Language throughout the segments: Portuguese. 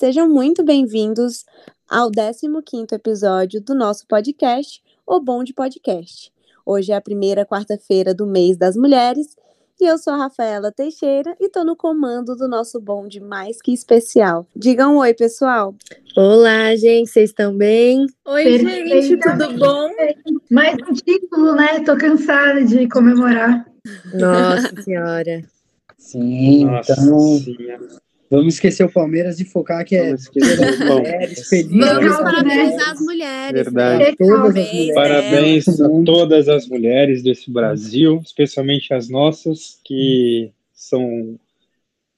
Sejam muito bem-vindos ao 15º episódio do nosso podcast, O Bom de Podcast. Hoje é a primeira quarta-feira do mês das mulheres e eu sou a Rafaela Teixeira e estou no comando do nosso bonde mais que especial. Digam oi, pessoal. Olá, gente, vocês estão bem? Oi, gente, tudo bom? Mais um título, né? Tô cansada de comemorar. Nossa Senhora. Sim, Nossa então Senhora. Vamos esquecer o Palmeiras e focar que é Vamos esquecer mulheres felizes. Vamos parabenizar né? as mulheres. Verdade. né? Todas as Parabéns, mulheres. Parabéns Todo a todas as mulheres desse Brasil, especialmente as nossas, que são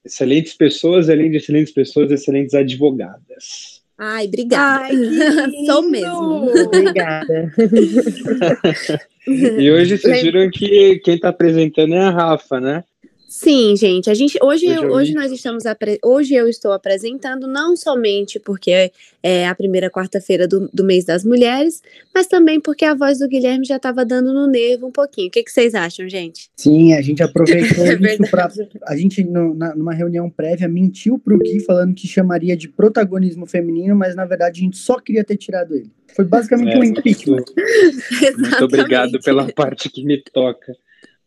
excelentes pessoas, além de excelentes pessoas, excelentes advogadas. Ai, obrigada. Ai, que Sou mesmo. Obrigada. E hoje vocês viram que quem está apresentando é a Rafa, né? Sim, gente, a gente hoje, Hoje eu hoje nós estamos hoje eu estou apresentando não somente porque é a primeira quarta-feira do, do mês das mulheres, mas também porque a voz do Guilherme já estava dando no nervo um pouquinho. O que, que vocês acham, gente? Sim, a gente aproveitou É isso para a gente no- na- numa reunião prévia mentiu pro Gui falando que chamaria de protagonismo feminino, mas na verdade a gente só queria ter tirado ele. Foi basicamente um É, impeachment. muito, muito obrigado pela parte que me toca.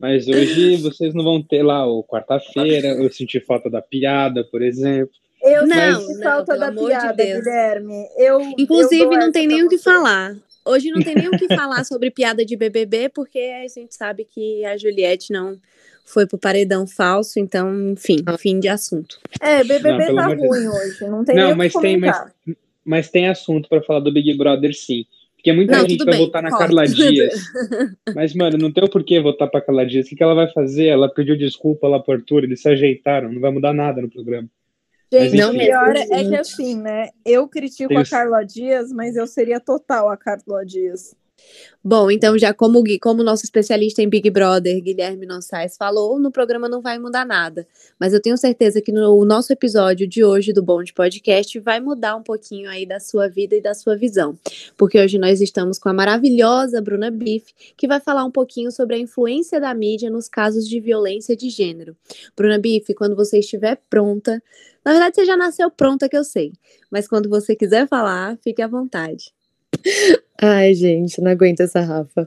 Mas hoje vocês não vão ter lá o quarta-feira, eu senti falta da piada, por exemplo. Eu Não, senti não, falta da de piada, Deus. Guilherme. Eu, Inclusive, eu não tem nem o que falar. Hoje não tem nem o que falar sobre piada de BBB, porque a gente sabe que a Juliette não foi pro paredão falso, então, enfim, fim de assunto. É, Não, BBB pelo tá de ruim hoje. Não tem nem Não, o mas que tem, mas, mas tem assunto para falar do Big Brother, sim. Porque muita Não, gente vai bem, votar na corta. Carla Dias. Mas, mano, não tem o porquê votar pra Carla Dias. O que, que ela vai fazer? Ela pediu desculpa lá pro Arthur, eles se ajeitaram, não vai mudar nada no programa. Gente, Mas, o pior é que assim, né? Eu critico Tem a Carla Dias, mas eu seria total a Carla Dias. Bom, então já como o como nosso especialista em Big Brother, Guilherme Nossais, falou, no programa não vai mudar nada. Mas eu tenho certeza que no nosso episódio de hoje do Bom de Podcast vai mudar um pouquinho aí da sua vida e da sua visão. Porque hoje nós estamos com a maravilhosa Bruna Biff, que vai falar um pouquinho sobre a influência da mídia nos casos de violência de gênero. Bruna Biff, quando você estiver pronta, na verdade você já nasceu pronta que eu sei, mas quando você quiser falar, fique à vontade. Ai, gente, não aguento essa Rafa.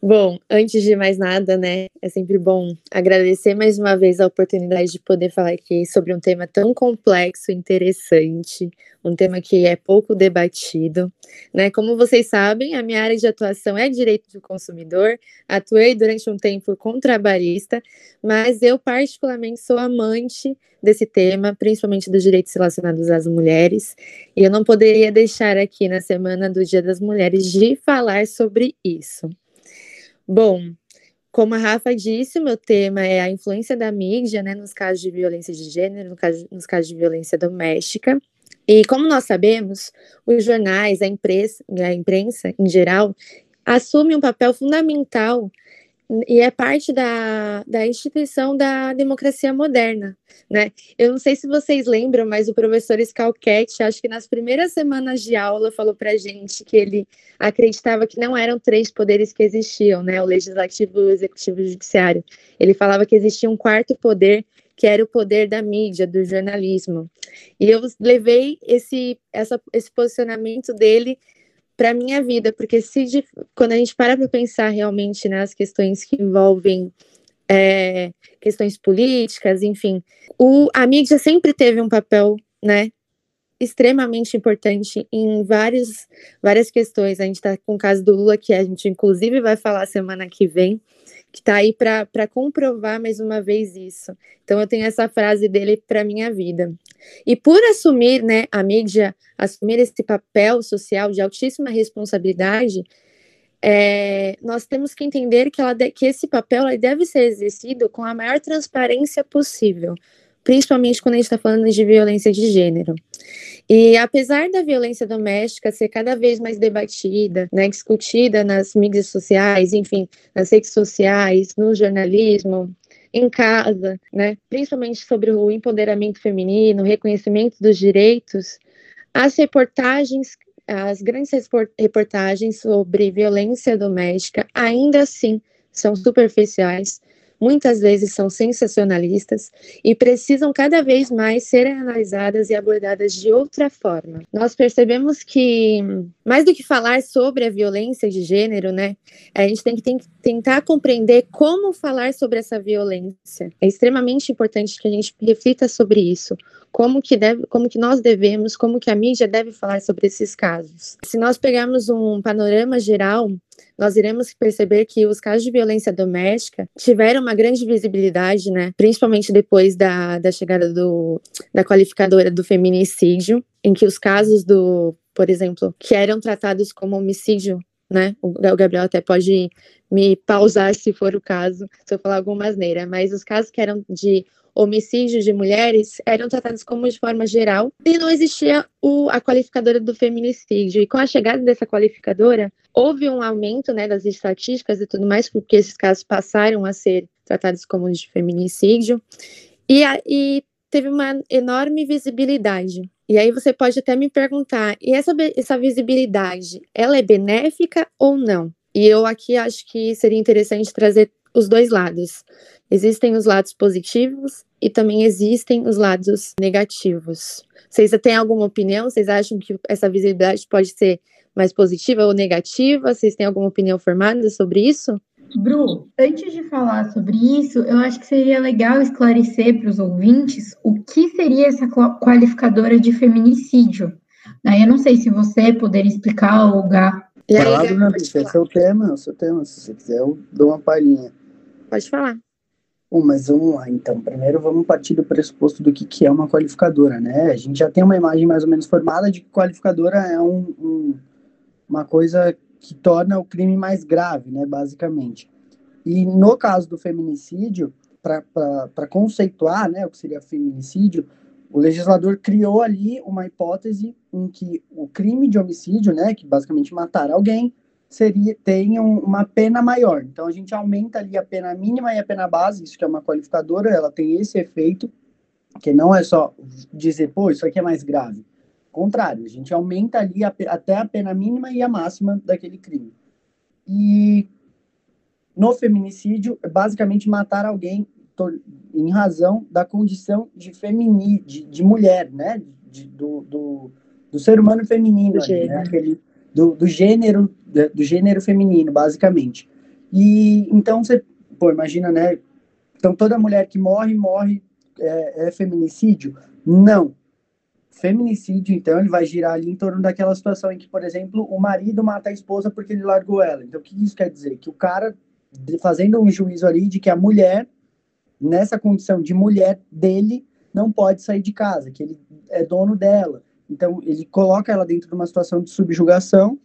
Bom, antes de mais nada, né, é sempre bom agradecer mais uma vez a oportunidade de poder falar aqui sobre um tema tão complexo interessante, um tema que é pouco debatido, né? Como vocês sabem, a minha área de atuação é direito do consumidor, atuei durante um tempo como trabalhista, mas eu particularmente sou amante desse tema, principalmente dos direitos relacionados às mulheres, e eu não poderia deixar aqui na semana do Dia das Mulheres de falar sobre isso. Bom, como a Rafa disse, o meu tema é a influência da mídia né, nos casos de violência de gênero, no caso, nos casos de violência doméstica. E como nós sabemos, os jornais, a imprensa, a imprensa em geral, assume um papel fundamental e é parte da, da instituição da democracia moderna, né? Eu não sei se vocês lembram, mas o professor Scalquete, acho que nas primeiras semanas de aula, falou para gente que ele acreditava que não eram três poderes que existiam, né? O legislativo, o executivo e o judiciário. Ele falava que existia um quarto poder, que era o poder da mídia, do jornalismo. E eu levei esse, essa, esse posicionamento dele para minha vida, porque se de, quando a gente para para pensar realmente nas questões que envolvem é, questões políticas, enfim, o, a mídia sempre teve um papel, né, extremamente importante em vários, várias questões. A gente está com o caso do Lula, que a gente inclusive vai falar semana que vem, que está aí para comprovar mais uma vez isso. Então eu tenho essa frase dele para minha vida. E por assumir, né, a mídia assumir esse papel social de altíssima responsabilidade, é, nós temos que entender que, ela que esse papel deve ser exercido com a maior transparência possível, principalmente quando a gente está falando de violência de gênero. E apesar da violência doméstica ser cada vez mais debatida, né, discutida nas mídias sociais, enfim, nas redes sociais, no jornalismo, em casa, né, principalmente sobre o empoderamento feminino, reconhecimento dos direitos, as reportagens, as grandes reportagens sobre violência doméstica ainda assim são superficiais, muitas vezes são sensacionalistas e precisam cada vez mais serem analisadas e abordadas de outra forma. Nós percebemos que, mais do que falar sobre a violência de gênero, né, a gente tem que tem, tentar compreender como falar sobre essa violência. É extremamente importante que a gente reflita sobre isso. Como que, deve, como que nós devemos, como que a mídia deve falar sobre esses casos. Se nós pegarmos um panorama geral, nós iremos perceber que os casos de violência doméstica tiveram uma grande visibilidade, né? Principalmente depois da, da chegada do, da qualificadora do feminicídio, em que os casos do, por exemplo, que eram tratados como homicídio né? O Gabriel até pode me pausar se for o caso, se eu falar alguma asneira, mas os casos que eram de homicídio de mulheres eram tratados como de forma geral e não existia o, a qualificadora do feminicídio. E com a chegada dessa qualificadora, houve um aumento né, das estatísticas e tudo mais, porque esses casos passaram a ser tratados como de feminicídio. E, a, e teve uma enorme visibilidade. E aí você pode até me perguntar, e essa, essa visibilidade, ela é benéfica ou não? E eu aqui acho que seria interessante trazer os dois lados. Existem os lados positivos e também existem os lados negativos. Vocês têm alguma opinião? Vocês acham que essa visibilidade pode ser mais positiva ou negativa? Vocês têm alguma opinião formada sobre isso? Bru, antes de falar sobre isso, eu acho que seria legal esclarecer para os ouvintes o que seria essa qualificadora de feminicídio. Daí eu não sei se você poderia explicar, Olga. Aí, Fala, Bruna, esse é o tema, é o seu tema. Se você quiser, eu dou uma palhinha. Pode falar. Bom, mas vamos lá, então. Primeiro vamos partir do pressuposto do que, que é uma qualificadora, né? A gente já tem uma imagem mais ou menos formada de que qualificadora é um, um uma coisa que torna o crime mais grave, né, basicamente. E no caso do feminicídio, para conceituar né, o que seria feminicídio, o legislador criou ali uma hipótese em que o crime de homicídio, né, que basicamente matar alguém, seria tem uma pena maior. Então a gente aumenta ali a pena mínima e a pena base, isso que é uma qualificadora, ela tem esse efeito, que não é só dizer, pô, isso aqui é mais grave contrário, a gente aumenta ali a, até a pena mínima e a máxima daquele crime. E no feminicídio, é basicamente matar alguém em razão da condição de femini, de, de mulher, né? De, do, do, do, ser humano feminino, do, ali, né? gênero. Né? Aquele, do, do gênero do gênero feminino, basicamente. E então você, pô, imagina, né? Então toda mulher que morre morre é, é feminicídio? Não feminicídio, então, ele vai girar ali em torno daquela situação em que, por exemplo, o marido mata a esposa porque ele largou ela. Então, o que isso quer dizer? Que o cara, fazendo um juízo ali de que a mulher, nessa condição de mulher dele, não pode sair de casa, que ele é dono dela. Então, ele coloca ela dentro de uma situação de subjugação,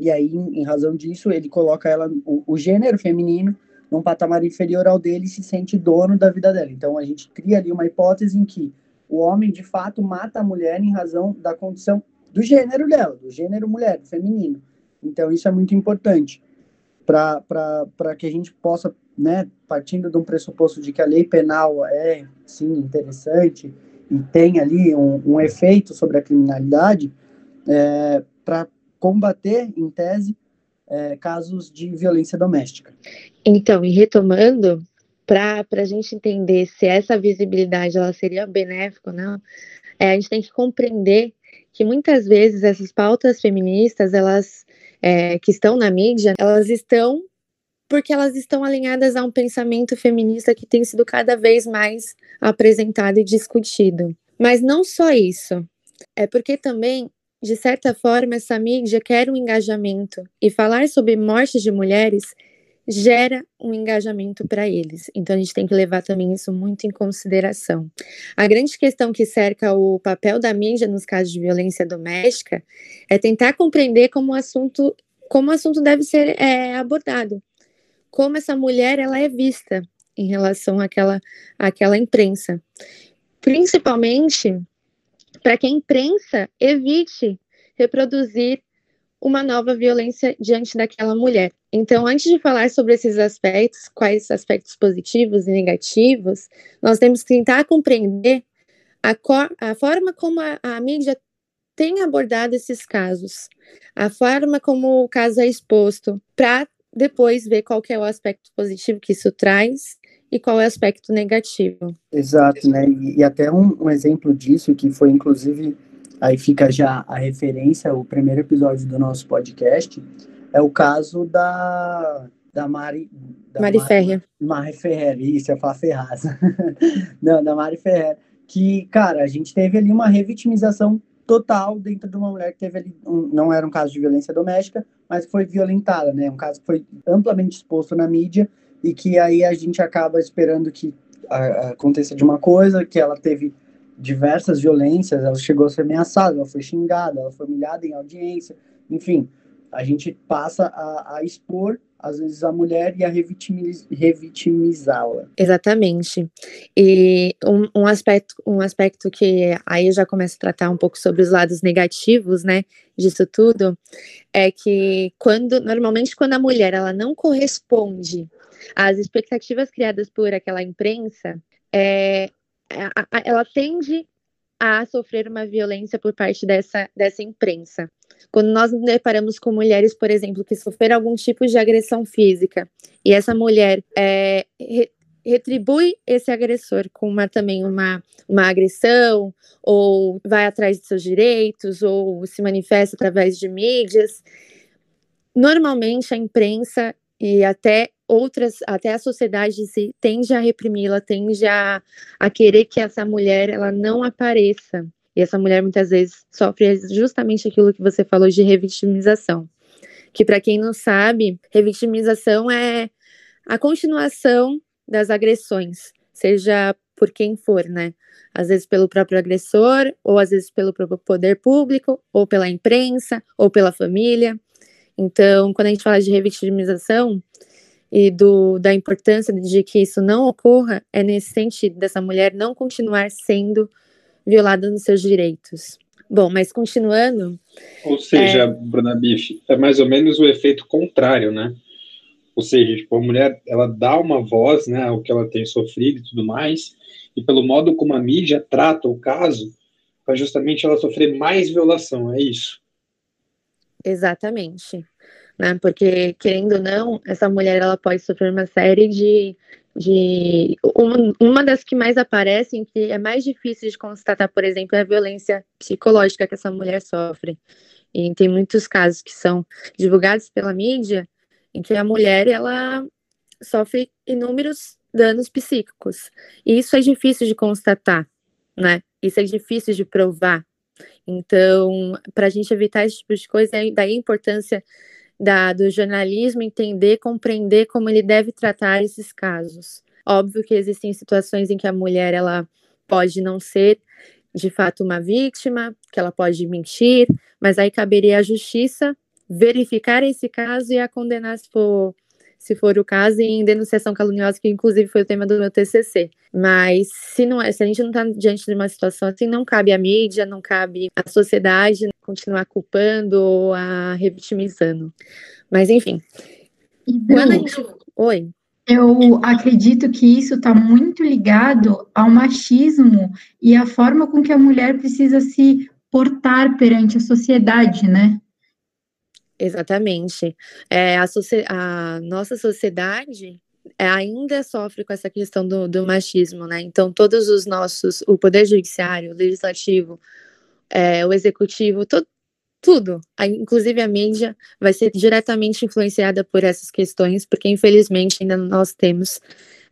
e aí, em, razão disso, ele coloca ela, o, o gênero feminino, num patamar inferior ao dele e se sente dono da vida dela. Então, a gente cria ali uma hipótese em que o homem de fato mata a mulher em razão da condição do gênero dela, do gênero mulher, do feminino. Então isso é muito importante para que a gente possa, né, partindo de um pressuposto de que a lei penal é sim interessante e tem ali um, um efeito sobre a criminalidade, é, para combater, em tese, é, casos de violência doméstica. Então, e retomando, para a gente entender se essa visibilidade ela seria benéfica ou não, é, a gente tem que compreender que muitas vezes essas pautas feministas, elas é, que estão na mídia, elas estão porque elas estão alinhadas a um pensamento feminista que tem sido cada vez mais apresentado e discutido. Mas não só isso, é porque também, de certa forma, essa mídia quer um engajamento e falar sobre mortes de mulheres gera um engajamento para eles. Então a gente tem que levar também isso muito em consideração. A grande questão que cerca o papel da mídia nos casos de violência doméstica é tentar compreender como o assunto, como o assunto deve ser é, abordado, como essa mulher ela é vista em relação àquela, àquela imprensa, principalmente para que a imprensa evite reproduzir uma nova violência diante daquela mulher. Então, antes de falar sobre esses aspectos, quais aspectos positivos e negativos, nós temos que tentar compreender a, a forma como a, a mídia tem abordado esses casos, a forma como o caso é exposto, para depois ver qual é o aspecto positivo que isso traz e qual é o aspecto negativo. Exato, né? E, e até um, um, exemplo disso, que foi inclusive, aí fica já a referência, o primeiro episódio do nosso podcast, é o caso da, da Mari. Da Mari, Mari Ferrer. Mari Ferrer, isso, ia falar Ferraz. Não, da Mari Ferrer. Que, cara, a gente teve ali uma revitimização total dentro de uma mulher que teve ali, um, não era um caso de violência doméstica, mas foi violentada, né? Um caso que foi amplamente exposto na mídia e que aí a gente acaba esperando que aconteça de uma coisa, que ela teve diversas violências, ela chegou a ser ameaçada, ela foi xingada, ela foi humilhada em audiência, enfim, a gente passa a, a expor às vezes a mulher e a revitimiz, revitimizá-la. Exatamente. E um, um, aspecto, um aspecto que aí eu já começo a tratar um pouco sobre os lados negativos, né, disso tudo, é que quando normalmente quando a mulher ela não corresponde as expectativas criadas por aquela imprensa, é, ela tende a sofrer uma violência por parte dessa, dessa imprensa. Quando nós nos deparamos com mulheres, por exemplo, que sofreram algum tipo de agressão física, e essa mulher é, re, retribui esse agressor com uma, também uma, uma agressão, ou vai atrás de seus direitos, ou se manifesta através de mídias, normalmente a imprensa e até outras, até a sociedade se tende a reprimi-la, tende a, a querer que essa mulher ela não apareça. E essa mulher muitas vezes sofre justamente aquilo que você falou de revitimização. Que para quem não sabe, revitimização é a continuação das agressões, seja por quem for, né? Às vezes pelo próprio agressor, ou às vezes pelo próprio poder público, ou pela imprensa, ou pela família. Então, quando a gente fala de revitimização e do, da importância de que isso não ocorra, é nesse sentido, dessa mulher não continuar sendo violada nos seus direitos. Bom, mas continuando. Ou seja, é... Bruna Biff, é mais ou menos o efeito contrário, né? Ou seja, tipo, a mulher ela dá uma voz, né, ao que ela tem sofrido e tudo mais, e pelo modo como a mídia trata o caso, para justamente ela sofrer mais violação, é isso? Exatamente. Né? Porque, querendo ou não, essa mulher ela pode sofrer uma série de. de uma, uma das que mais aparecem, que é mais difícil de constatar, por exemplo, é a violência psicológica que essa mulher sofre. E tem muitos casos que são divulgados pela mídia em que a mulher ela sofre inúmeros danos psíquicos. E isso é difícil de constatar, né? Isso é difícil de provar. Então, para a gente evitar esse tipo de coisa, é daí a importância da, do jornalismo entender, compreender como ele deve tratar esses casos. Óbvio que existem situações em que a mulher ela pode não ser de fato uma vítima, que ela pode mentir, mas aí caberia à justiça verificar esse caso e a condenar se for se for o caso, em denunciação caluniosa, que inclusive foi o tema do meu TCC. Mas se não é, se a gente não está diante de uma situação assim, não cabe à mídia, não cabe à sociedade continuar culpando ou a revitimizando. Mas enfim. Quando a gente... Oi. Eu acredito que isso está muito ligado ao machismo e à forma com que a mulher precisa se portar perante a sociedade, né? Exatamente. É, a, a, nossa sociedade é, ainda sofre com essa questão do, do, machismo, né? Então, todos os nossos, o poder judiciário, o legislativo, é, o executivo, to, tudo, a, inclusive a mídia, vai ser diretamente influenciada por essas questões, porque infelizmente ainda nós temos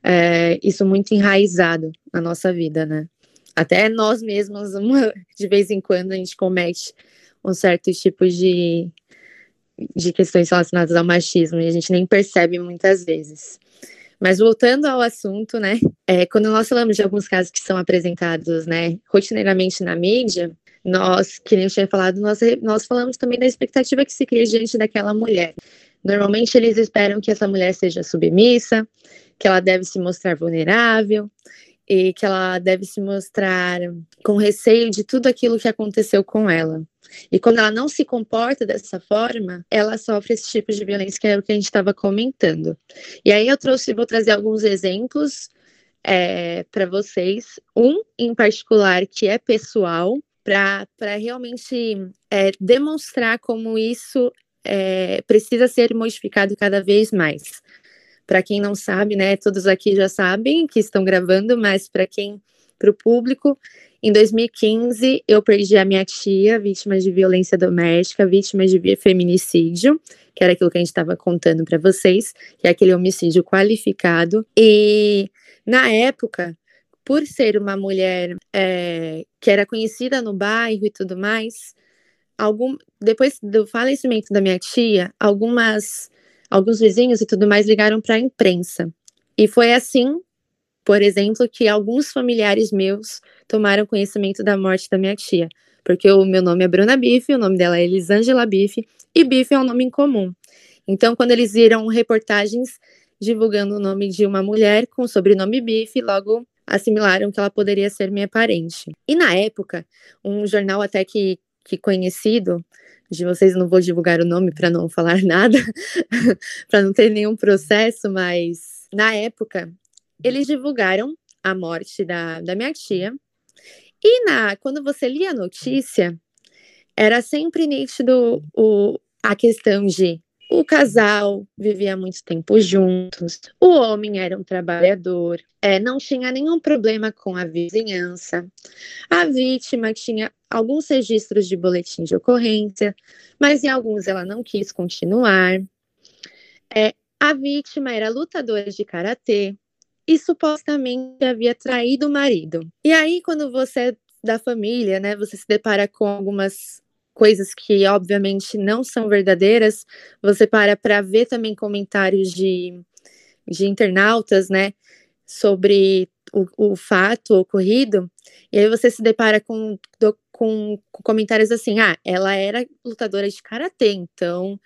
é, isso muito enraizado na nossa vida, né? Até nós mesmos, uma, de vez em quando, a gente comete um certo tipo de de questões relacionadas ao machismo e a gente nem percebe muitas vezes. Mas voltando ao assunto, né, é, quando nós falamos de alguns casos que são apresentados, né, rotineiramente na mídia, nós, que nem eu tinha falado, nós, nós falamos também da expectativa que se cria diante daquela mulher. Normalmente eles esperam que essa mulher seja submissa, que ela deve se mostrar vulnerável e que ela deve se mostrar com receio de tudo aquilo que aconteceu com ela. E quando ela não se comporta dessa forma, ela sofre esse tipo de violência que é o que a gente estava comentando. E aí eu trouxe, vou trazer alguns exemplos é, para vocês. Um em particular que é pessoal, para realmente é, demonstrar como isso é, precisa ser modificado cada vez mais. Para quem não sabe, né, todos aqui já sabem que estão gravando, mas para quem, para o público, em 2015 eu perdi a minha tia, vítima de violência doméstica, vítima de feminicídio, que era aquilo que a gente estava contando para vocês, que é aquele homicídio qualificado. E na época, por ser uma mulher é, que era conhecida no bairro e tudo mais, algum, depois do falecimento da minha tia, algumas, alguns vizinhos e tudo mais ligaram para a imprensa. E foi assim, por exemplo, que alguns familiares meus tomaram conhecimento da morte da minha tia. Porque o meu nome é Bruna Bife, o nome dela é Elisângela Bife, e Bife é um nome incomum. Então, quando eles viram reportagens divulgando o nome de uma mulher com o sobrenome Bife, logo assimilaram que ela poderia ser minha parente. E na época, um jornal até que, que conhecido, de vocês não vou divulgar o nome para não falar nada, para não ter nenhum processo, mas na época eles divulgaram a morte da, da minha tia. E na, quando você lia a notícia, era sempre nítido o, a questão de o casal vivia muito tempo juntos, o homem era um trabalhador, é, não tinha nenhum problema com a vizinhança, a vítima tinha alguns registros de boletim de ocorrência, mas em alguns ela não quis continuar. É, a vítima era lutadora de karatê e supostamente havia traído o marido. E aí, quando você é da família, né, você se depara com algumas coisas que obviamente não são verdadeiras, você para para ver também comentários de, de internautas, né, sobre o, o fato ocorrido, e aí você se depara com, do, com, com comentários assim, ah, ela era lutadora de karatê, então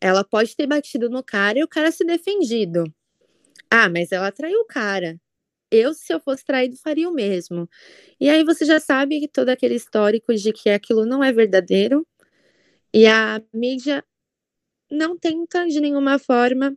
ela pode ter batido no cara e o cara se defendido. Ah, mas ela traiu o cara eu, se eu fosse traído, faria o mesmo. E aí você já sabe todo aquele histórico de que aquilo não é verdadeiro e a mídia não tenta de nenhuma forma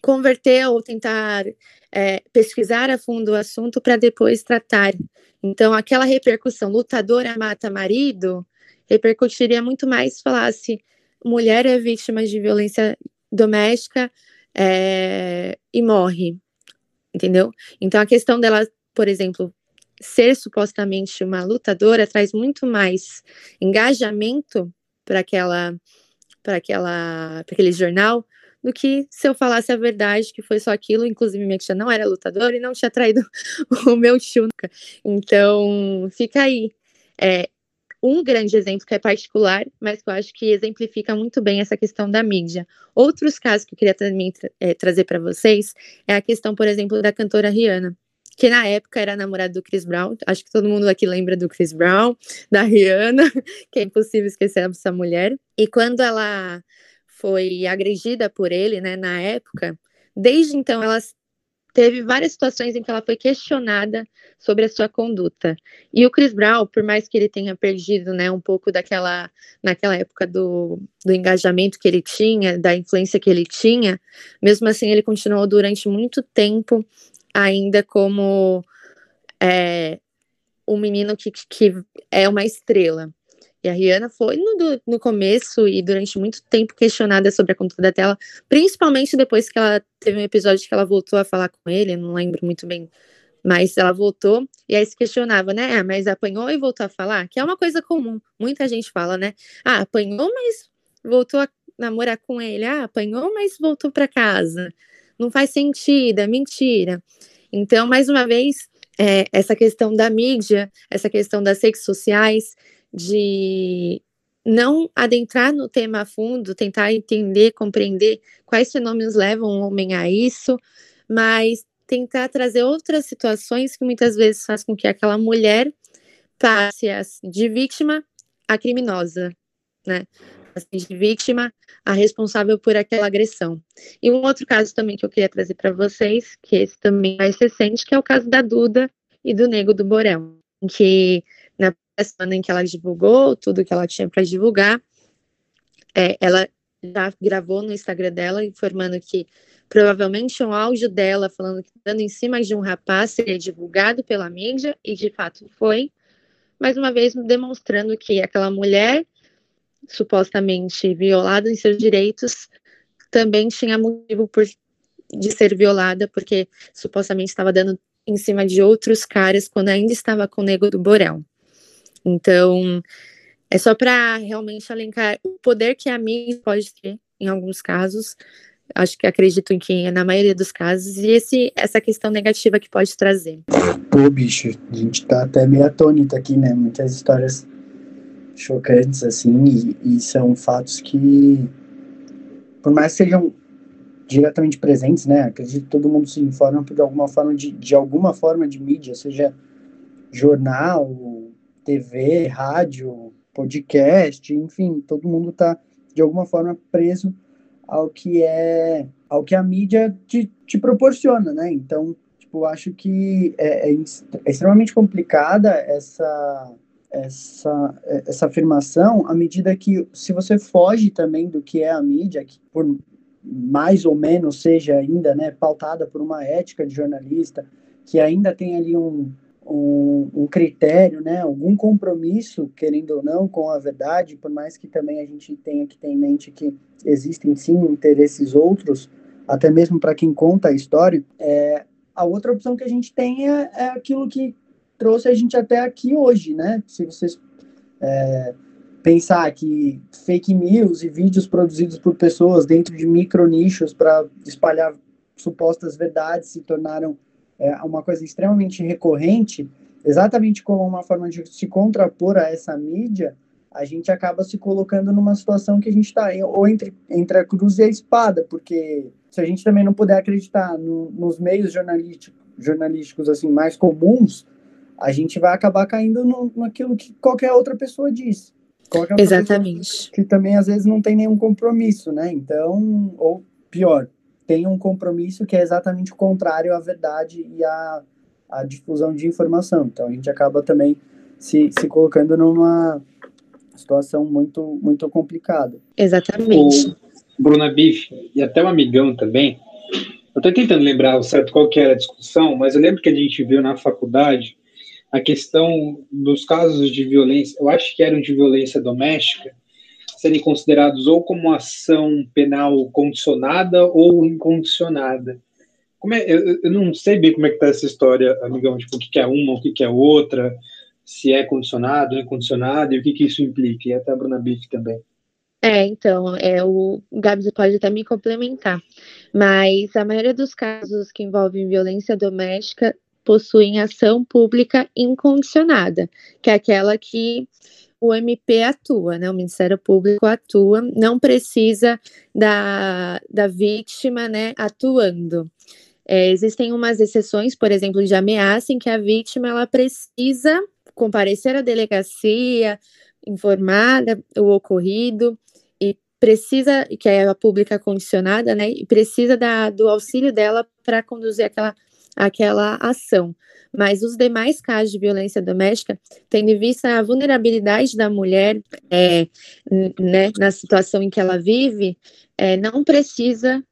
converter ou tentar é, pesquisar a fundo o assunto para depois tratar. Então, aquela repercussão, lutadora mata marido, repercutiria muito mais se falasse mulher é vítima de violência doméstica é, e morre entendeu? Então a questão dela, por exemplo, ser supostamente uma lutadora traz muito mais engajamento para aquela para aquela para aquele jornal do que se eu falasse a verdade que foi só aquilo, inclusive minha tia não era lutadora e não tinha traído o meu tio. Então, fica aí. É, um grande exemplo que é particular, mas que eu acho que exemplifica muito bem essa questão da mídia. Outros casos que eu queria também tra é, trazer para vocês é a questão, por exemplo, da cantora Rihanna, que na época era namorada do Chris Brown. Acho que todo mundo aqui lembra do Chris Brown, da Rihanna, que é impossível esquecer essa mulher. E quando ela foi agredida por ele, né, na época, desde então ela teve várias situações em que ela foi questionada sobre a sua conduta. E o Chris Brown, por mais que ele tenha perdido, né, um pouco daquela, naquela época do, do engajamento que ele tinha, da influência que ele tinha, mesmo assim ele continuou durante muito tempo ainda como é, um menino que, que é uma estrela. E a Rihanna foi no, no começo e durante muito tempo questionada sobre a conduta dela, principalmente depois que ela teve um episódio que ela voltou a falar com ele, não lembro muito bem, mas ela voltou e aí se questionava, né? Ah, mas apanhou e voltou a falar, que é uma coisa comum, muita gente fala, né? Ah, apanhou, mas voltou a namorar com ele. Ah, apanhou, mas voltou para casa. Não faz sentido, é mentira. Então, mais uma vez, é, essa questão da mídia, essa questão das redes sociais, de não adentrar no tema a fundo, tentar entender, compreender quais fenômenos levam o homem a isso, mas tentar trazer outras situações que muitas vezes faz com que aquela mulher passe de vítima a criminosa, né? De vítima a responsável por aquela agressão. E um outro caso também que eu queria trazer para vocês, que esse também é mais recente, que é o caso da Duda e do Nego do Borel, que semana em que ela divulgou tudo que ela tinha para divulgar, é, ela já gravou no Instagram dela informando que provavelmente um áudio dela falando que dando em cima de um rapaz seria divulgado pela mídia e de fato foi, mais uma vez demonstrando que aquela mulher supostamente violada em seus direitos também tinha motivo por de ser violada, porque supostamente estava dando em cima de outros caras quando ainda estava com o nego do Borel. Então, é só para realmente alencar o poder que a mídia pode ter em alguns casos. Acho que acredito em que na maioria dos casos, e esse, essa questão negativa que pode trazer. Pô, bicho, a gente tá até meio atônito aqui, né? Muitas histórias chocantes, assim, e, e são fatos que, por mais que sejam diretamente presentes, né? Acredito que todo mundo se informa por alguma forma de, de alguma forma de mídia, seja jornal, TV, rádio, podcast, enfim, todo mundo está de alguma forma preso ao que é ao que a mídia te, te proporciona, né? Então, tipo, acho que é, é, é extremamente complicada essa essa, essa afirmação à medida que se você foge também do que é a mídia, que por mais ou menos seja ainda né, pautada por uma ética de jornalista, que ainda tem ali um, um, um, critério, né, algum compromisso, querendo ou não, com a verdade, por mais que também a gente tenha que ter em mente que existem sim interesses outros, até mesmo para quem conta a história, é, a outra opção que a gente tem é, é, aquilo que trouxe a gente até aqui hoje, né? Se vocês é, pensar que fake news e vídeos produzidos por pessoas dentro de micro nichos para espalhar supostas verdades se tornaram é, uma coisa extremamente recorrente, exatamente como uma forma de se contrapor a essa mídia, a gente acaba se colocando numa situação que a gente está ou entre, entre a cruz e a espada, porque se a gente também não puder acreditar no, nos meios jornalísticos, jornalísticos assim mais comuns, a gente vai acabar caindo no, naquilo que qualquer outra pessoa diz. Exatamente. Que também às vezes não tem nenhum compromisso, né? Então, ou pior, tem um compromisso que é exatamente o contrário à verdade e à, à difusão de informação. Então a gente acaba também se, se colocando numa situação muito, muito complicada. Exatamente. O Bruna Biff e até um amigão também, eu estou tentando lembrar o certo qual que era a discussão, mas eu lembro que a gente viu na faculdade a questão dos casos de violência, eu acho que eram de violência doméstica, serem considerados ou como ação penal condicionada ou incondicionada. Como é, eu, eu não sei bem como é que está essa história, amigão, tipo, o que, que é uma, o que, que é outra, se é condicionado, incondicionado, e o que, que isso implica, e até a Bruna Biff também. É, então, é, o Gabs pode até me complementar, mas a maioria dos casos que envolvem violência doméstica possuem ação pública incondicionada, que é aquela que o MP atua, né? O Ministério Público atua, não precisa da, da vítima, né, atuando. É, existem umas exceções, por exemplo, de ameaça em que a vítima ela precisa comparecer à delegacia, informar o ocorrido e precisa, que é a pública condicionada, né, e precisa da, do auxílio dela para conduzir aquela, aquela ação mas os demais casos de violência doméstica, tendo em vista a vulnerabilidade da mulher é, né, na situação em que ela vive, é, não precisa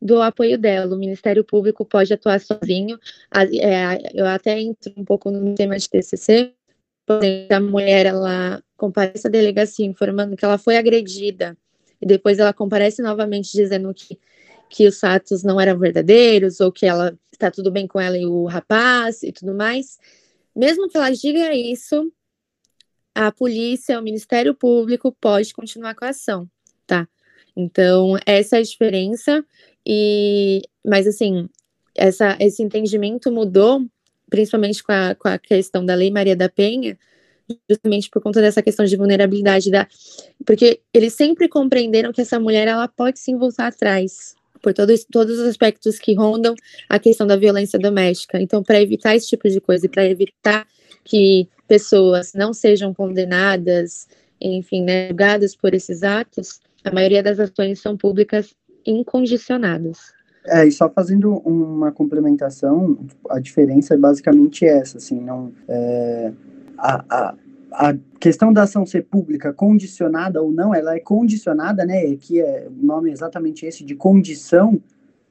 do apoio dela. O Ministério Público pode atuar sozinho. É, eu até entro um pouco no tema de TCC. A mulher ela comparece à delegacia informando que ela foi agredida e depois ela comparece novamente dizendo que que os fatos não eram verdadeiros ou que ela está tudo bem com ela e o rapaz e tudo mais. Mesmo que ela diga isso, a polícia, o Ministério Público pode continuar com a ação, tá? Então, essa é a diferença e mas assim, essa, esse entendimento mudou, principalmente com a, com a questão da Lei Maria da Penha, justamente por conta dessa questão de vulnerabilidade da porque eles sempre compreenderam que essa mulher ela pode sim voltar atrás por todos, todos os aspectos que rondam a questão da violência doméstica. Então, para evitar esse tipo de coisa e para evitar que pessoas não sejam condenadas, enfim, né, julgadas por esses atos, a maioria das ações são públicas incondicionadas. É, e só fazendo uma complementação, a diferença é basicamente essa, assim, não, é, a, a, a questão da ação ser pública, condicionada ou não, ela é condicionada, né? Que é o nome é exatamente esse de condição,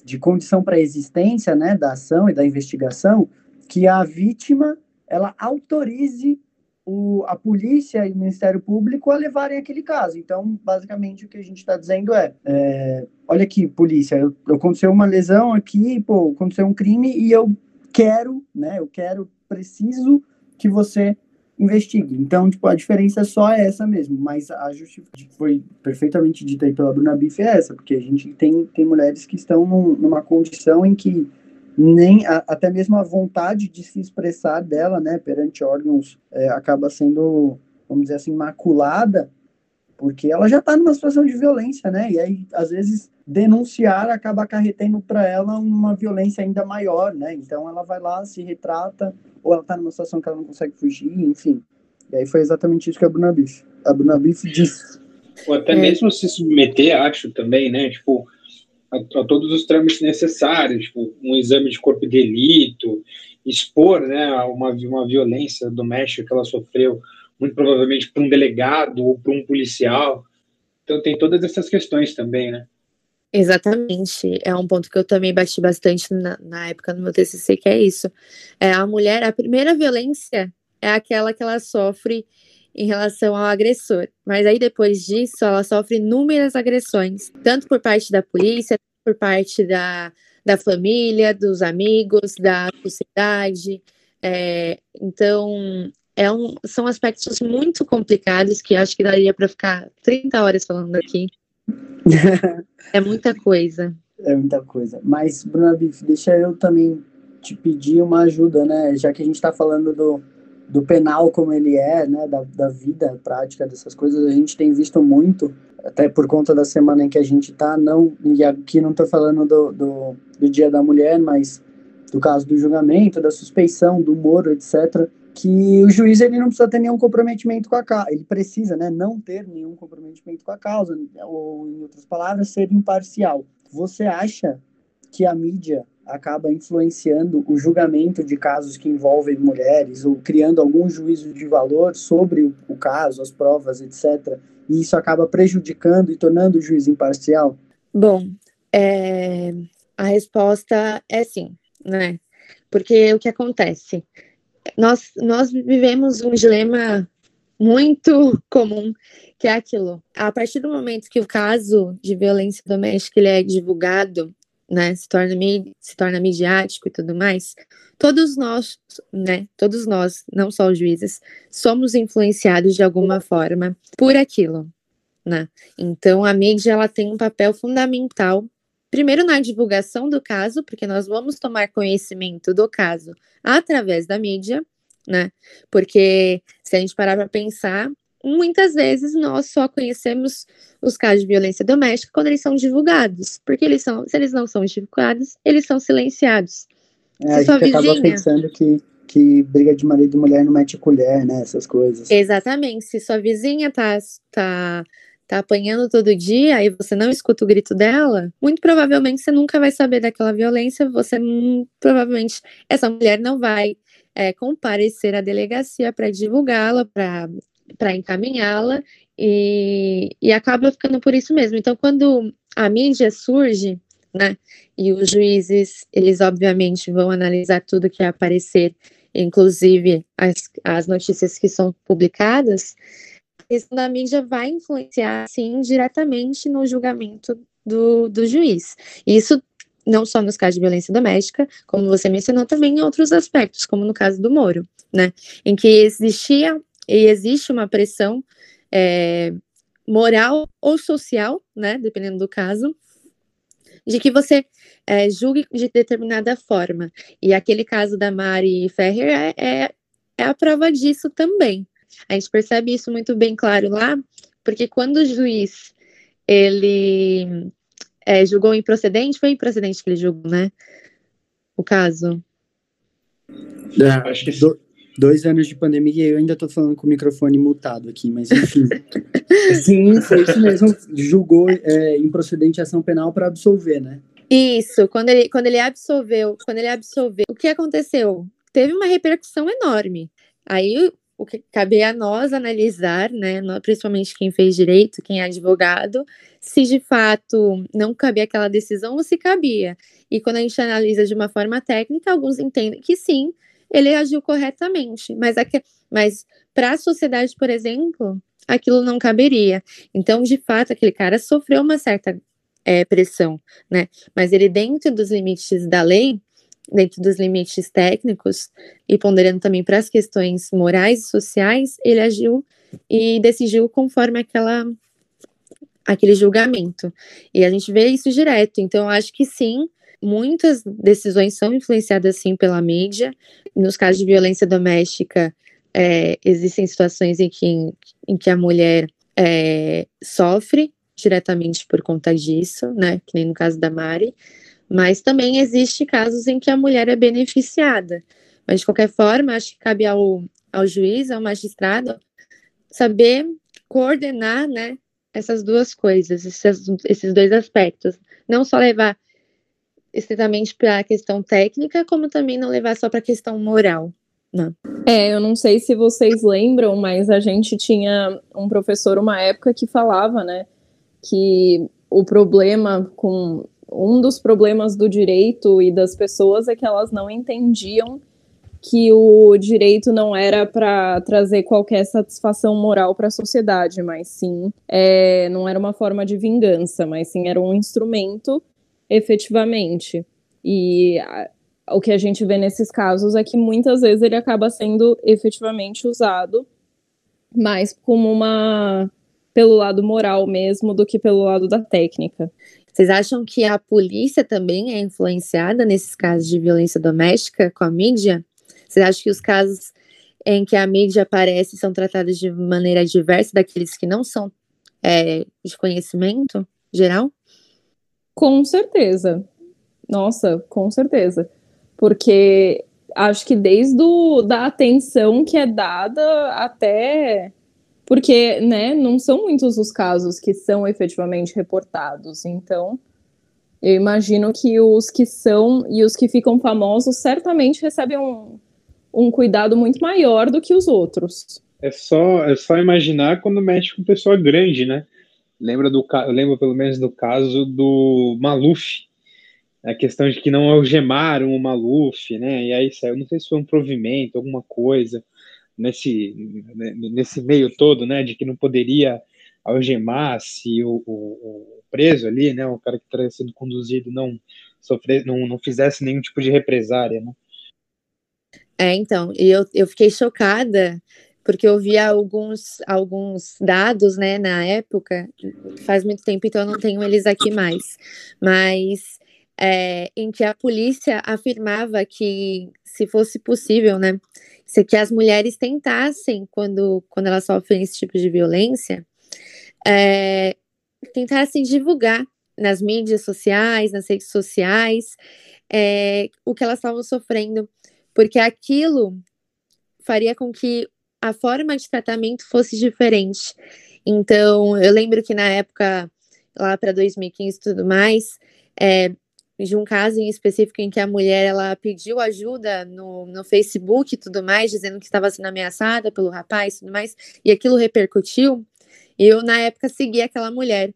de condição para a existência, né, da ação e da investigação, que a vítima ela autorize o, a polícia e o Ministério Público a levarem aquele caso. Então, basicamente, o que a gente está dizendo é, é, olha aqui, polícia, eu, aconteceu uma lesão aqui, pô, aconteceu um crime e eu quero, né, eu quero, preciso que você investigue. Então, tipo, a diferença só é essa mesmo, mas a justificativa foi perfeitamente dita aí pela Bruna Biff é essa, porque a gente tem, tem mulheres que estão num, numa condição em que nem a, até mesmo a vontade de se expressar dela, né, perante órgãos, é, acaba sendo, vamos dizer assim, maculada, porque ela já está numa situação de violência, né, e aí, às vezes, denunciar acaba acarretando para ela uma violência ainda maior, né, então ela vai lá, se retrata, ou ela está numa situação que ela não consegue fugir, enfim. E aí foi exatamente isso que a Bruna Biff, a Bruna Biff disse. Ou até é. mesmo se submeter, acho também, né, tipo, a, a, todos os trâmites necessários, tipo, um exame de corpo de delito, expor, né, uma, uma violência doméstica que ela sofreu, muito provavelmente por um delegado ou por um policial. Então tem todas essas questões também, né? Exatamente, é um ponto que eu também bati bastante na, na época no meu TCC, que é isso. É, a mulher, a primeira violência é aquela que ela sofre em relação ao agressor, mas aí depois disso ela sofre inúmeras agressões, tanto por parte da polícia, por parte da, da família, dos amigos, da sociedade. É, então, é um, são aspectos muito complicados que acho que daria para ficar 30 horas falando aqui. É muita coisa. É muita coisa. Mas, Bruna Biff, deixa eu também te pedir uma ajuda, né? Já que a gente está falando do, do penal como ele é, né? Da, da vida prática dessas coisas, a gente tem visto muito, até por conta da semana em que a gente está, não, e aqui não estou falando do, do, do Dia da Mulher, mas do caso do julgamento, da suspeição, do Moro, etc., que o juiz ele não precisa ter nenhum comprometimento com a causa, ele precisa, né, não ter nenhum comprometimento com a causa, ou em outras palavras, ser imparcial. Você acha que a mídia acaba influenciando o julgamento de casos que envolvem mulheres ou criando algum juízo de valor sobre o, caso, as provas, etc. E isso acaba prejudicando e tornando o juiz imparcial? Bom, é, a resposta é sim, né? Porque o que acontece? Nós, nós vivemos um dilema muito comum, que é aquilo. A partir do momento que o caso de violência doméstica ele é divulgado, né, se torna, se torna midiático e tudo mais, todos nós, né, todos nós, não só os juízes, somos influenciados de alguma forma por aquilo, né? Então a mídia ela tem um papel fundamental Primeiro, na divulgação do caso, porque nós vamos tomar conhecimento do caso através da mídia, né? Porque se a gente parar para pensar, muitas vezes nós só conhecemos os casos de violência doméstica quando eles são divulgados, porque eles são, se eles não são divulgados, eles são silenciados. É, a gente vizinha... acaba pensando que, que briga de marido e mulher não mete colher, né? Essas coisas. Exatamente. Se sua vizinha tá, tá tá apanhando todo dia e você não escuta o grito dela, muito provavelmente você nunca vai saber daquela violência, você provavelmente essa mulher não vai é, comparecer à delegacia para divulgá-la, para encaminhá-la, e, e acaba ficando por isso mesmo. Então, quando a mídia surge, né, e os juízes, eles obviamente vão analisar tudo que aparecer, inclusive as, as notícias que são publicadas, questão da mídia vai influenciar, sim, diretamente no julgamento do, do juiz. Isso não só nos casos de violência doméstica, como você mencionou, também em outros aspectos, como no caso do Moro, né? Em que existia e existe uma pressão é, moral ou social, né? Dependendo do caso, de que você é, julgue de determinada forma. E aquele caso da Mari Ferrer é, é, é a prova disso também, a gente percebe isso muito bem claro lá, porque quando o juiz ele é, julgou improcedente, foi improcedente que ele julgou, né? O caso. É, acho que do, dois anos de pandemia e eu ainda tô falando com o microfone mutado aqui, mas enfim. Sim, foi isso mesmo. Julgou é, improcedente ação penal para absolver, né? Isso, quando ele, quando ele absolveu, quando ele absolveu, o que aconteceu? Teve uma repercussão enorme. Aí o que cabe a nós analisar, né, principalmente quem fez direito, quem é advogado, se de fato não cabia aquela decisão ou se cabia. E quando a gente analisa de uma forma técnica, alguns entendem que sim, ele agiu corretamente. Mas, mas para a sociedade, por exemplo, aquilo não caberia. Então, de fato, aquele cara sofreu uma certa é, pressão, né? Mas ele, dentro dos limites da lei, dentro dos limites técnicos e ponderando também para as questões morais e sociais, ele agiu e decidiu conforme aquela aquele julgamento. E a gente vê isso direto. Então, acho que sim, muitas decisões são influenciadas sim pela mídia. Nos casos de violência doméstica, é, existem situações em que, em que a mulher é, sofre diretamente por conta disso, né? Que nem no caso da Mari. Mas também existe casos em que a mulher é beneficiada. Mas de qualquer forma, acho que cabe ao, ao juiz, ao magistrado, saber coordenar, né? Essas duas coisas, esses, esses dois aspectos. Não só levar estritamente para a questão técnica, como também não levar só para a questão moral. Não. É, eu não sei se vocês lembram, mas a gente tinha um professor uma época que falava, né, que o problema com um dos problemas do direito e das pessoas é que elas não entendiam que o direito não era para trazer qualquer satisfação moral para a sociedade, mas sim, é, não era uma forma de vingança, mas sim era um instrumento efetivamente. E a, o que a gente vê nesses casos é que muitas vezes ele acaba sendo efetivamente usado mais como uma pelo lado moral mesmo do que pelo lado da técnica. Vocês acham que a polícia também é influenciada nesses casos de violência doméstica com a mídia? Vocês acham que os casos em que a mídia aparece são tratados de maneira diversa daqueles que não são é, de conhecimento geral? Com certeza. Nossa, com certeza. Porque acho que desde o, da atenção que é dada até porque, né, não são muitos os casos que são efetivamente reportados. Então, eu imagino que os que são e os que ficam famosos certamente recebem um, um cuidado muito maior do que os outros. É só, é só imaginar quando mexe com pessoa grande, né? Lembra do, lembro pelo menos do caso do Maluf, a questão de que não algemaram o Maluf, né? E aí saiu, não sei se foi um provimento, alguma coisa nesse, nesse meio todo, né, de que não poderia algemar se o, o, o preso ali, né, o cara que estaria sendo conduzido não sofrer, não, não fizesse nenhum tipo de represária, né? É, então, e eu, eu fiquei chocada porque eu vi alguns, alguns dados, né, na época, faz muito tempo, então eu não tenho eles aqui mais, mas é, em que a polícia afirmava que, se fosse possível, né, que as mulheres tentassem, quando, quando elas sofrem esse tipo de violência, é, tentassem divulgar nas mídias sociais, nas redes sociais, é, o que elas estavam sofrendo, porque aquilo faria com que a forma de tratamento fosse diferente. Então, eu lembro que na época, lá para 2015 e tudo mais, é, de um caso em específico em que a mulher ela pediu ajuda no, no Facebook e tudo mais, dizendo que estava sendo ameaçada pelo rapaz e tudo mais, e aquilo repercutiu. E eu, na época, segui aquela mulher.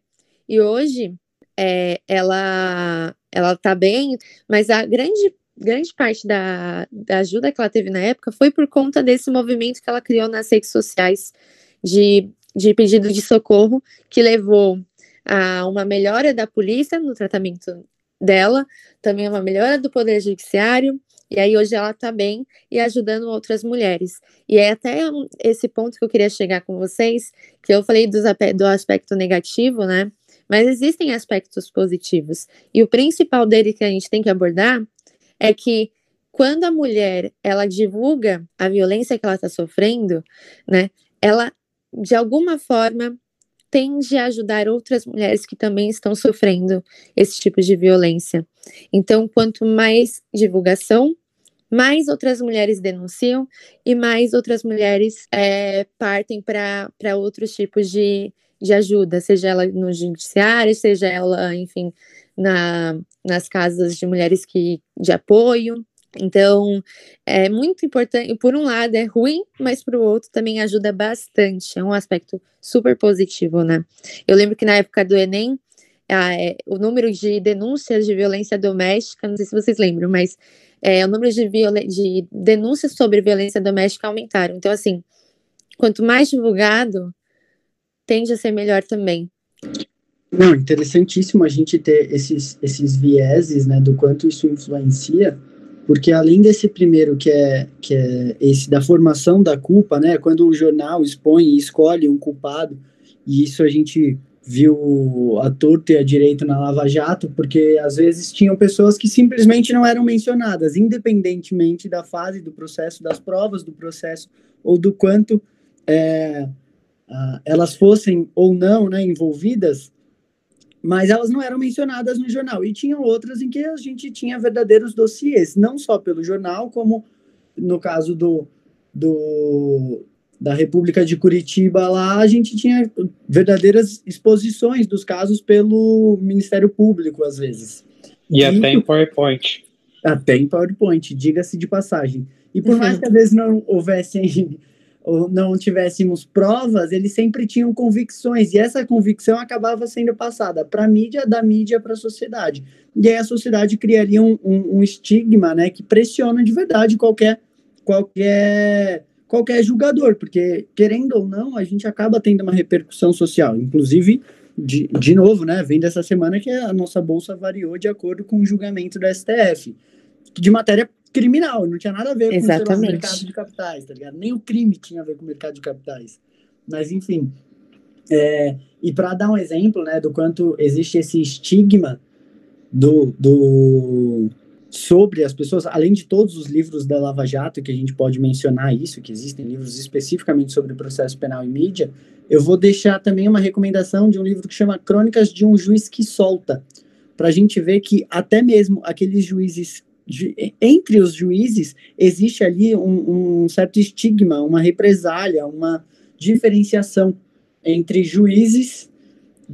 E hoje, é, ela ela tá bem, mas a grande grande parte da, da ajuda que ela teve na época foi por conta desse movimento que ela criou nas redes sociais de, de pedido de socorro, que levou a uma melhora da polícia no tratamento dela, também é uma melhora do poder judiciário, e aí hoje ela está bem e ajudando outras mulheres. E é até esse ponto que eu queria chegar com vocês, que eu falei do, do aspecto negativo, né? Mas existem aspectos positivos. E o principal dele que a gente tem que abordar é que quando a mulher ela divulga a violência que ela está sofrendo, né? Ela de alguma forma tende a ajudar outras mulheres que também estão sofrendo esse tipo de violência. Então, quanto mais divulgação, mais outras mulheres denunciam e mais outras mulheres é, partem para outros tipos de, de ajuda, seja ela no judiciário, seja ela, enfim, na, nas casas de mulheres que, de apoio. Então, é muito importante. Por um lado, é ruim, mas por outro também ajuda bastante. É um aspecto super positivo, né? Eu lembro que na época do Enem, é, o número de denúncias de violência doméstica, não sei se vocês lembram, mas é, o número de, de denúncias sobre violência doméstica aumentaram. Então, assim, quanto mais divulgado, tende a ser melhor também. Não, interessantíssimo a gente ter esses, esses vieses, né, do quanto isso influencia, porque além desse primeiro que é, que é esse da formação da culpa, né, quando o jornal expõe e escolhe um culpado, e isso a gente viu a torta e a direita na Lava Jato, porque às vezes tinham pessoas que simplesmente não eram mencionadas, independentemente da fase do processo, das provas do processo, ou do quanto é, elas fossem ou não né, envolvidas, mas elas não eram mencionadas no jornal. E tinham outras em que a gente tinha verdadeiros dossiês, não só pelo jornal, como no caso do, do da República de Curitiba lá, a gente tinha verdadeiras exposições dos casos pelo Ministério Público, às vezes. E, e até em PowerPoint. Até em PowerPoint, diga-se de passagem. E por mais que às vezes não houvessem ou não tivéssemos provas, eles sempre tinham convicções, e essa convicção acabava sendo passada para a mídia, da mídia para a sociedade. E aí a sociedade criaria um, um, um, estigma né, que pressiona de verdade qualquer, qualquer, qualquer julgador, porque, querendo ou não, a gente acaba tendo uma repercussão social. Inclusive, de, de novo, né, vem dessa semana que a nossa bolsa variou de acordo com o julgamento do STF, de matéria criminal, não tinha nada a ver com o mercado de capitais, tá ligado? Nem o crime tinha a ver com o mercado de capitais. Mas, enfim. É, e para dar um exemplo, né, do quanto existe esse estigma do, do sobre as pessoas, além de todos os livros da Lava Jato, que a gente pode mencionar isso, que existem livros especificamente sobre processo penal e mídia, eu vou deixar também uma recomendação de um livro que chama Crônicas de um Juiz que Solta, para a gente ver que até mesmo aqueles juízes entre os juízes existe ali um, um, certo estigma, uma represália, uma diferenciação entre juízes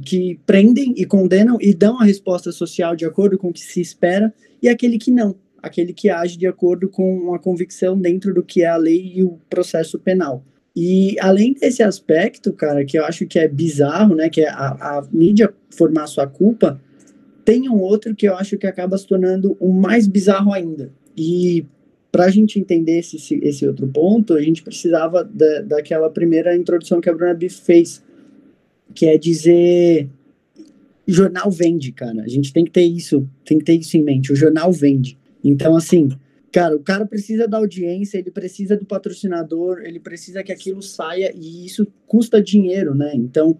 que prendem e condenam e dão a resposta social de acordo com o que se espera e aquele que não, aquele que age de acordo com a convicção dentro do que é a lei e o processo penal. E além desse aspecto, cara, que eu acho que é bizarro, né, que é a, a mídia formar sua culpa, tem um outro que eu acho que acaba se tornando o mais bizarro ainda. E para a gente entender esse, esse outro ponto, a gente precisava da, daquela primeira introdução que a Bruna Biff fez, que é dizer jornal vende, cara. A gente tem que ter isso, tem que ter isso em mente. O jornal vende. Então, assim, cara, o cara precisa da audiência, ele precisa do patrocinador, ele precisa que aquilo saia e isso custa dinheiro, né? Então,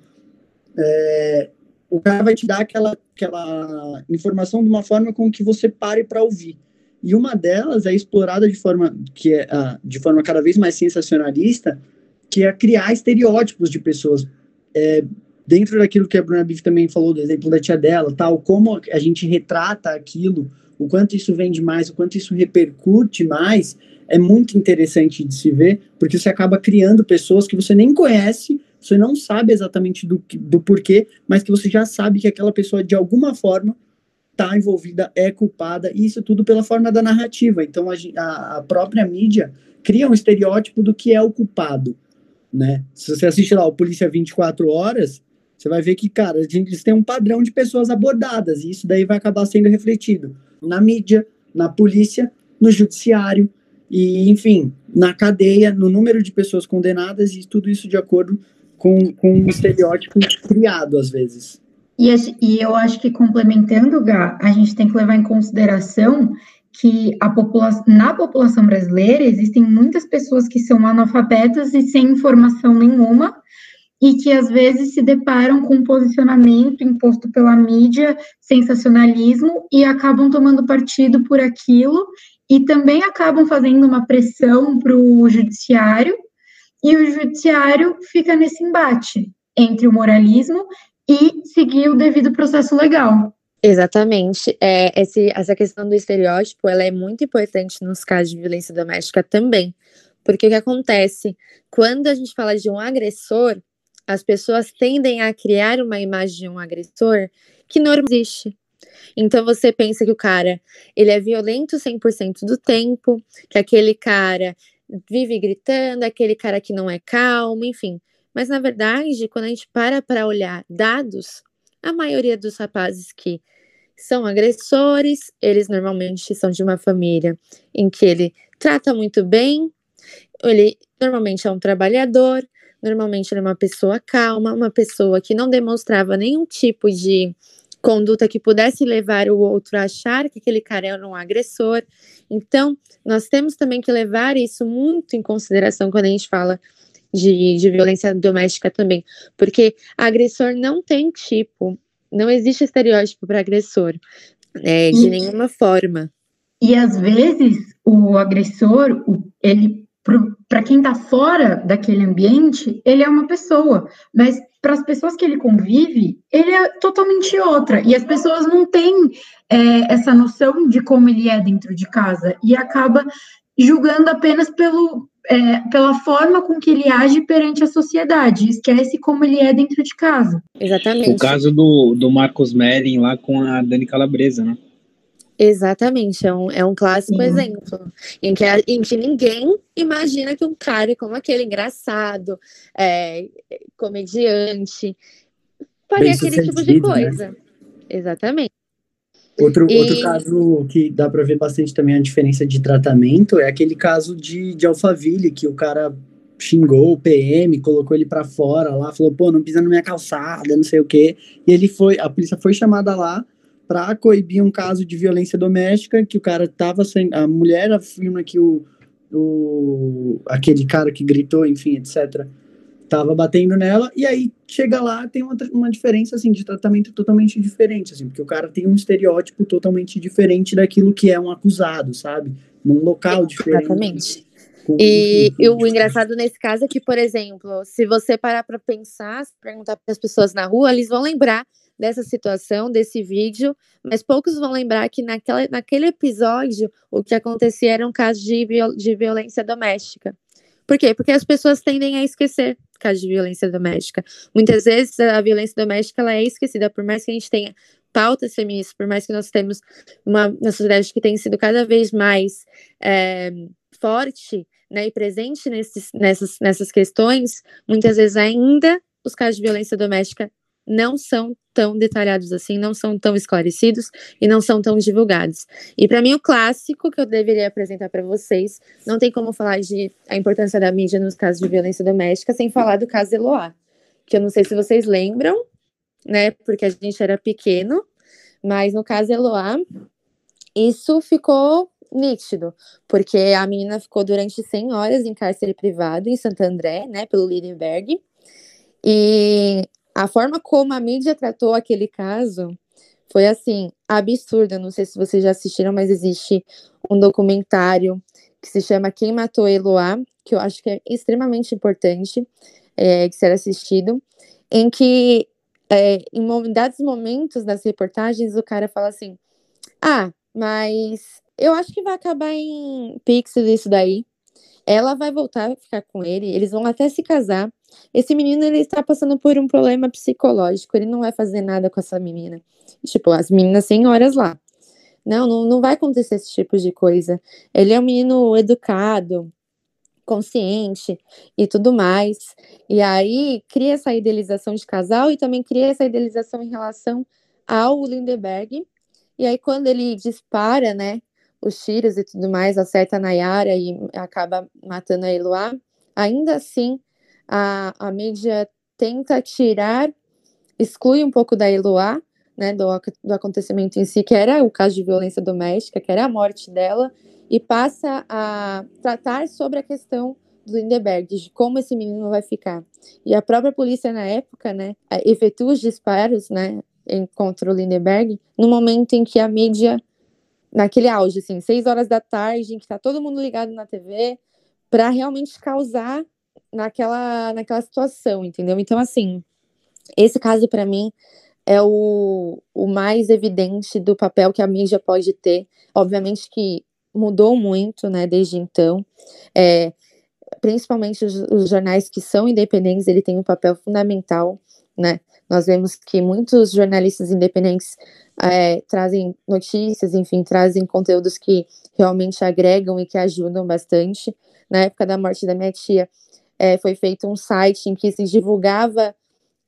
é, o cara vai te dar aquela, aquela informação de uma forma com que você pare para ouvir. E uma delas é explorada de forma que é uh, de forma cada vez mais sensacionalista, que é criar estereótipos de pessoas. É, dentro daquilo que a Bruna Biff também falou, do exemplo da tia dela, tal, como a gente retrata aquilo, o quanto isso vende mais, o quanto isso repercute mais, é muito interessante de se ver, porque você acaba criando pessoas que você nem conhece, você não sabe exatamente do, do porquê, mas que você já sabe que aquela pessoa, de alguma forma, está envolvida, é culpada, e isso tudo pela forma da narrativa. Então, a, a, própria mídia cria um estereótipo do que é o culpado, né? Se você assiste lá o Polícia 24 Horas, você vai ver que, cara, eles têm um padrão de pessoas abordadas, e isso daí vai acabar sendo refletido na mídia, na polícia, no judiciário, e, enfim, na cadeia, no número de pessoas condenadas, e tudo isso de acordo com, com um estereótipo criado, às vezes. E, e eu acho que complementando, Gá, a gente tem que levar em consideração que a população, na população brasileira existem muitas pessoas que são analfabetas e sem informação nenhuma e que às vezes se deparam com um posicionamento imposto pela mídia, sensacionalismo e acabam tomando partido por aquilo e também acabam fazendo uma pressão para o judiciário e o judiciário fica nesse embate entre o moralismo e seguir o devido processo legal. Exatamente. É, esse, essa questão do estereótipo ela é muito importante nos casos de violência doméstica também. Porque o que acontece? Quando a gente fala de um agressor, as pessoas tendem a criar uma imagem de um agressor que não existe. Então você pensa que o cara, ele é violento 100% do tempo, que aquele cara vive gritando, aquele cara que não é calmo, enfim. Mas na verdade, quando a gente para para olhar dados, a maioria dos rapazes que são agressores, eles normalmente são de uma família em que ele trata muito bem, ele normalmente é um trabalhador, normalmente ele é uma pessoa calma, uma pessoa que não demonstrava nenhum tipo de conduta que pudesse levar o outro a achar que aquele cara era um agressor. Então, nós temos também que levar isso muito em consideração quando a gente fala de, de violência doméstica também, porque agressor não tem tipo, não existe estereótipo para agressor, é, de e, nenhuma forma. E às vezes o agressor, ele para quem está fora daquele ambiente, ele é uma pessoa, mas para as pessoas que ele convive, ele é totalmente outra. E as pessoas não têm é, essa noção de como ele é dentro de casa e acaba julgando apenas pelo, é, pela forma com que ele age perante a sociedade, esquece como ele é dentro de casa. Exatamente. O caso do, do Marcos Melling lá com a Dani Calabresa, né? Exatamente, é um, é um clássico Sim. exemplo em que, em que ninguém imagina que um cara como aquele engraçado, é, comediante, faria aquele tipo de né? coisa. Né? Exatamente. Outro, e... outro caso que dá para ver bastante também a diferença de tratamento é aquele caso de, de Alphaville, que o cara xingou o PM, colocou ele para fora lá, falou, pô, não pisa na minha calçada, não sei o quê. E ele foi, a polícia foi chamada lá para coibir um caso de violência doméstica, que o cara tava sem. A mulher afirma que o, o aquele cara que gritou, enfim, etc., tava batendo nela, e aí chega lá, tem uma, uma diferença, assim, de tratamento totalmente diferente, assim, porque o cara tem um estereótipo totalmente diferente daquilo que é um acusado, sabe? Num local diferente. Exatamente. E, e, o engraçado nesse caso é que, por exemplo, se você parar para pensar, se perguntar para as pessoas na rua, eles vão lembrar dessa situação, desse vídeo, mas poucos vão lembrar que naquela, naquele episódio o que acontecia era um caso de, viol, de violência doméstica. Por quê? Porque as pessoas tendem a esquecer casos de violência doméstica. Muitas vezes a violência doméstica ela é esquecida, por mais que a gente tenha pautas feministas, por mais que nós temos uma, uma sociedade que tem sido cada vez mais é, forte né, e presente nesses, nessas, nessas questões, muitas vezes ainda os casos de violência doméstica não são tão detalhados assim, não são tão esclarecidos e não são tão divulgados. E para mim o clássico que eu deveria apresentar para vocês, não tem como falar de a importância da mídia nos casos de violência doméstica sem falar do caso Eloá, que eu não sei se vocês lembram, né, porque a gente era pequeno, mas no caso Eloá, isso ficou nítido, porque a menina ficou durante 100 horas em cárcere privado em Santo André, né, pelo Lindenberg, e a forma como a mídia tratou aquele caso foi assim, absurda. Não sei se vocês já assistiram, mas existe um documentário que se chama Quem Matou Eloá, que eu acho que é extremamente importante é, de ser assistido, em que é, em dados momentos das reportagens o cara fala assim: Ah, mas eu acho que vai acabar em Pixel isso daí. Ela vai voltar a ficar com ele, eles vão até se casar. Esse menino ele está passando por um problema psicológico, ele não vai fazer nada com essa menina. Tipo, as meninas senhoras lá. Não, não, não vai acontecer esse tipo de coisa. Ele é um menino educado, consciente e tudo mais. E aí cria essa idealização de casal e também cria essa idealização em relação ao Lindeberg. E aí quando ele dispara, né, os tiros e tudo mais, acerta a Nayara e acaba matando a Eloá, ainda assim a, a mídia tenta tirar, exclui um pouco da Eloá, né, do, do acontecimento em si, que era o caso de violência doméstica, que era a morte dela, e passa a tratar sobre a questão do Lindeberg, de como esse menino vai ficar. E a própria polícia na época, né, efetua os disparos, né, contra o Lindeberg, no momento em que a mídia, naquele auge, assim, seis horas da tarde, em que está todo mundo ligado na TV, para realmente causar naquela, naquela situação, entendeu? Então, assim, esse caso para mim é o, o mais evidente do papel que a mídia pode ter. Obviamente que mudou muito, né, desde então. É, principalmente os, os, jornais que são independentes, ele tem um papel fundamental, né? Nós vemos que muitos jornalistas independentes é, trazem notícias, enfim, trazem conteúdos que realmente agregam e que ajudam bastante. Na época da morte da minha tia, é, foi feito um site em que se divulgava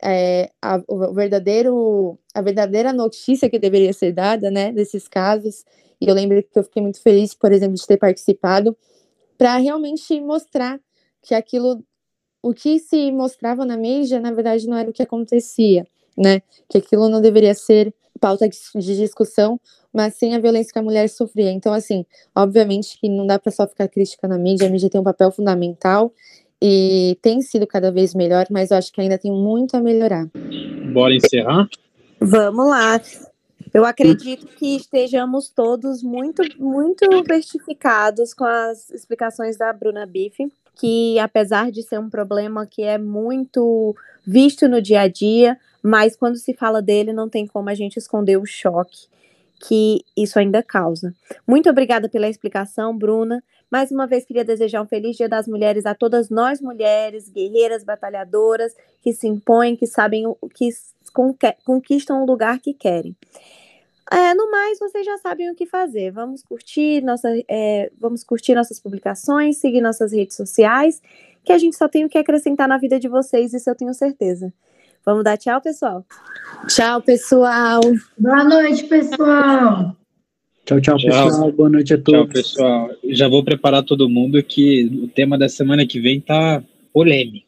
é, a, o verdadeiro, a verdadeira notícia que deveria ser dada, né, desses casos. E eu lembro que eu fiquei muito feliz, por exemplo, de ter participado, para realmente mostrar que aquilo, o que se mostrava na mídia, na verdade, não era o que acontecia, né? Que aquilo não deveria ser pauta de discussão, mas sim a violência que a mulher sofria. Então, assim, obviamente que não dá para só ficar crítica na mídia, a mídia tem um papel fundamental e tem sido cada vez melhor, mas eu acho que ainda tem muito a melhorar. Bora encerrar? Vamos lá. Eu acredito que estejamos todos muito, muito vertificados com as explicações da Bruna Biff, que apesar de ser um problema que é muito visto no dia a dia, mas quando se fala dele não tem como a gente esconder o choque que isso ainda causa. Muito obrigada pela explicação, Bruna. Mais uma vez queria desejar um feliz Dia das Mulheres a todas nós mulheres, guerreiras, batalhadoras, que se impõem, que sabem o que conquistam o lugar que querem. É, no mais, vocês já sabem o que fazer. Vamos curtir, nossa, é, vamos curtir nossas publicações, seguir nossas redes sociais, que a gente só tem o que acrescentar na vida de vocês, isso eu tenho certeza. Vamos dar tchau, pessoal? Tchau, pessoal. Boa noite, pessoal. Tchau, tchau, pessoal. Boa noite a todos. Tchau, pessoal. Já vou preparar todo mundo que o tema da semana que vem tá polêmico.